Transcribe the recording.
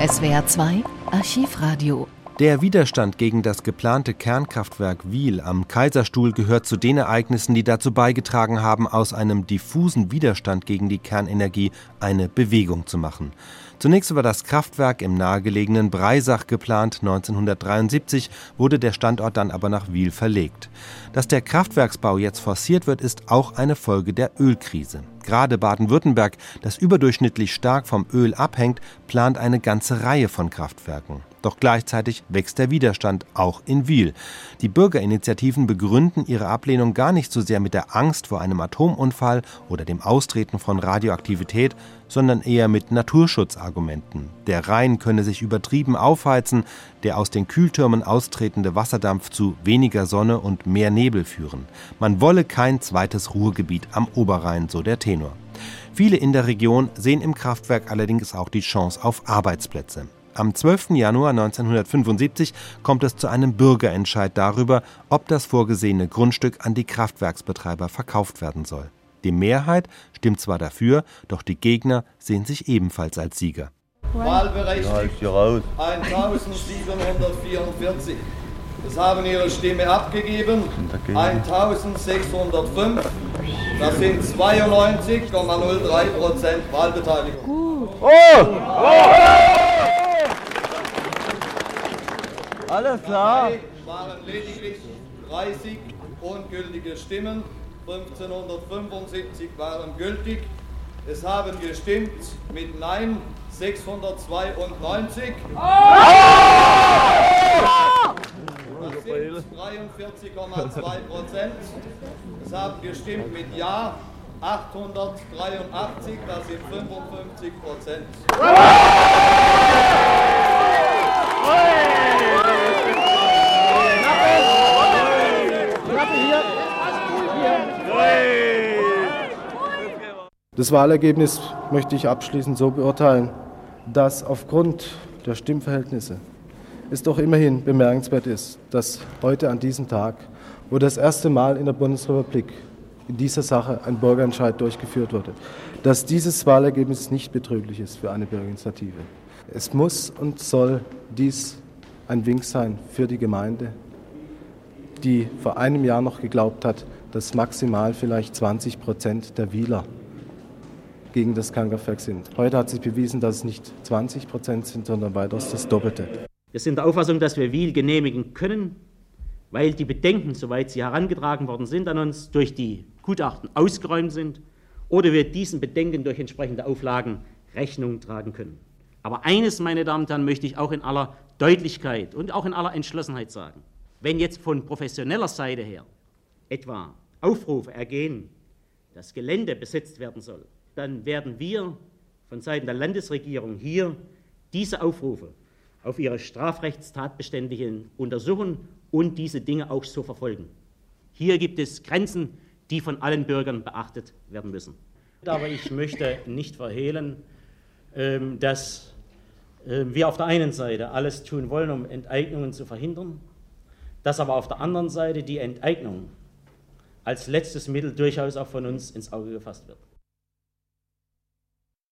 SWR 2 Archivradio der Widerstand gegen das geplante Kernkraftwerk Wiel am Kaiserstuhl gehört zu den Ereignissen, die dazu beigetragen haben, aus einem diffusen Widerstand gegen die Kernenergie eine Bewegung zu machen. Zunächst war das Kraftwerk im nahegelegenen Breisach geplant. 1973 wurde der Standort dann aber nach Wiel verlegt. Dass der Kraftwerksbau jetzt forciert wird, ist auch eine Folge der Ölkrise. Gerade Baden-Württemberg, das überdurchschnittlich stark vom Öl abhängt, plant eine ganze Reihe von Kraftwerken. Doch gleichzeitig wächst der Widerstand auch in Wiel. Die Bürgerinitiativen begründen ihre Ablehnung gar nicht so sehr mit der Angst vor einem Atomunfall oder dem Austreten von Radioaktivität, sondern eher mit Naturschutzargumenten. Der Rhein könne sich übertrieben aufheizen, der aus den Kühltürmen austretende Wasserdampf zu weniger Sonne und mehr Nebel führen. Man wolle kein zweites Ruhrgebiet am Oberrhein, so der Tenor. Viele in der Region sehen im Kraftwerk allerdings auch die Chance auf Arbeitsplätze. Am 12. Januar 1975 kommt es zu einem Bürgerentscheid darüber, ob das vorgesehene Grundstück an die Kraftwerksbetreiber verkauft werden soll. Die Mehrheit stimmt zwar dafür, doch die Gegner sehen sich ebenfalls als Sieger. Wahlberechtigt 1744. Es haben ihre Stimme abgegeben 1605. Das sind 92,03 Prozent Wahlbeteiligung. Oh! Oh! Alles klar. waren lediglich 30 ungültige Stimmen, 1575 waren gültig. Es haben gestimmt mit Nein 692. Das sind 43,2 Prozent. Es haben gestimmt mit Ja 883, das sind 55 Prozent. Das Wahlergebnis möchte ich abschließend so beurteilen, dass aufgrund der Stimmverhältnisse es doch immerhin bemerkenswert ist, dass heute an diesem Tag, wo das erste Mal in der Bundesrepublik in dieser Sache ein Bürgerentscheid durchgeführt wurde, dass dieses Wahlergebnis nicht betrüglich ist für eine Bürgerinitiative. Es muss und soll dies ein Wink sein für die Gemeinde, die vor einem Jahr noch geglaubt hat, dass maximal vielleicht 20 Prozent der Wieler gegen das Kernkraftwerk sind. Heute hat sich bewiesen, dass es nicht 20 Prozent sind, sondern weitaus das Doppelte. Wir sind der Auffassung, dass wir Wiel genehmigen können, weil die Bedenken, soweit sie herangetragen worden sind, an uns durch die Gutachten ausgeräumt sind oder wir diesen Bedenken durch entsprechende Auflagen Rechnung tragen können. Aber eines, meine Damen und Herren, möchte ich auch in aller Deutlichkeit und auch in aller Entschlossenheit sagen. Wenn jetzt von professioneller Seite her etwa Aufrufe ergehen, dass Gelände besetzt werden soll, dann werden wir von Seiten der Landesregierung hier diese Aufrufe auf ihre Strafrechtstatbestände hin untersuchen und diese Dinge auch so verfolgen. Hier gibt es Grenzen, die von allen Bürgern beachtet werden müssen. Aber ich möchte nicht verhehlen, ähm, dass ähm, wir auf der einen Seite alles tun wollen, um Enteignungen zu verhindern, dass aber auf der anderen Seite die Enteignung als letztes Mittel durchaus auch von uns ins Auge gefasst wird.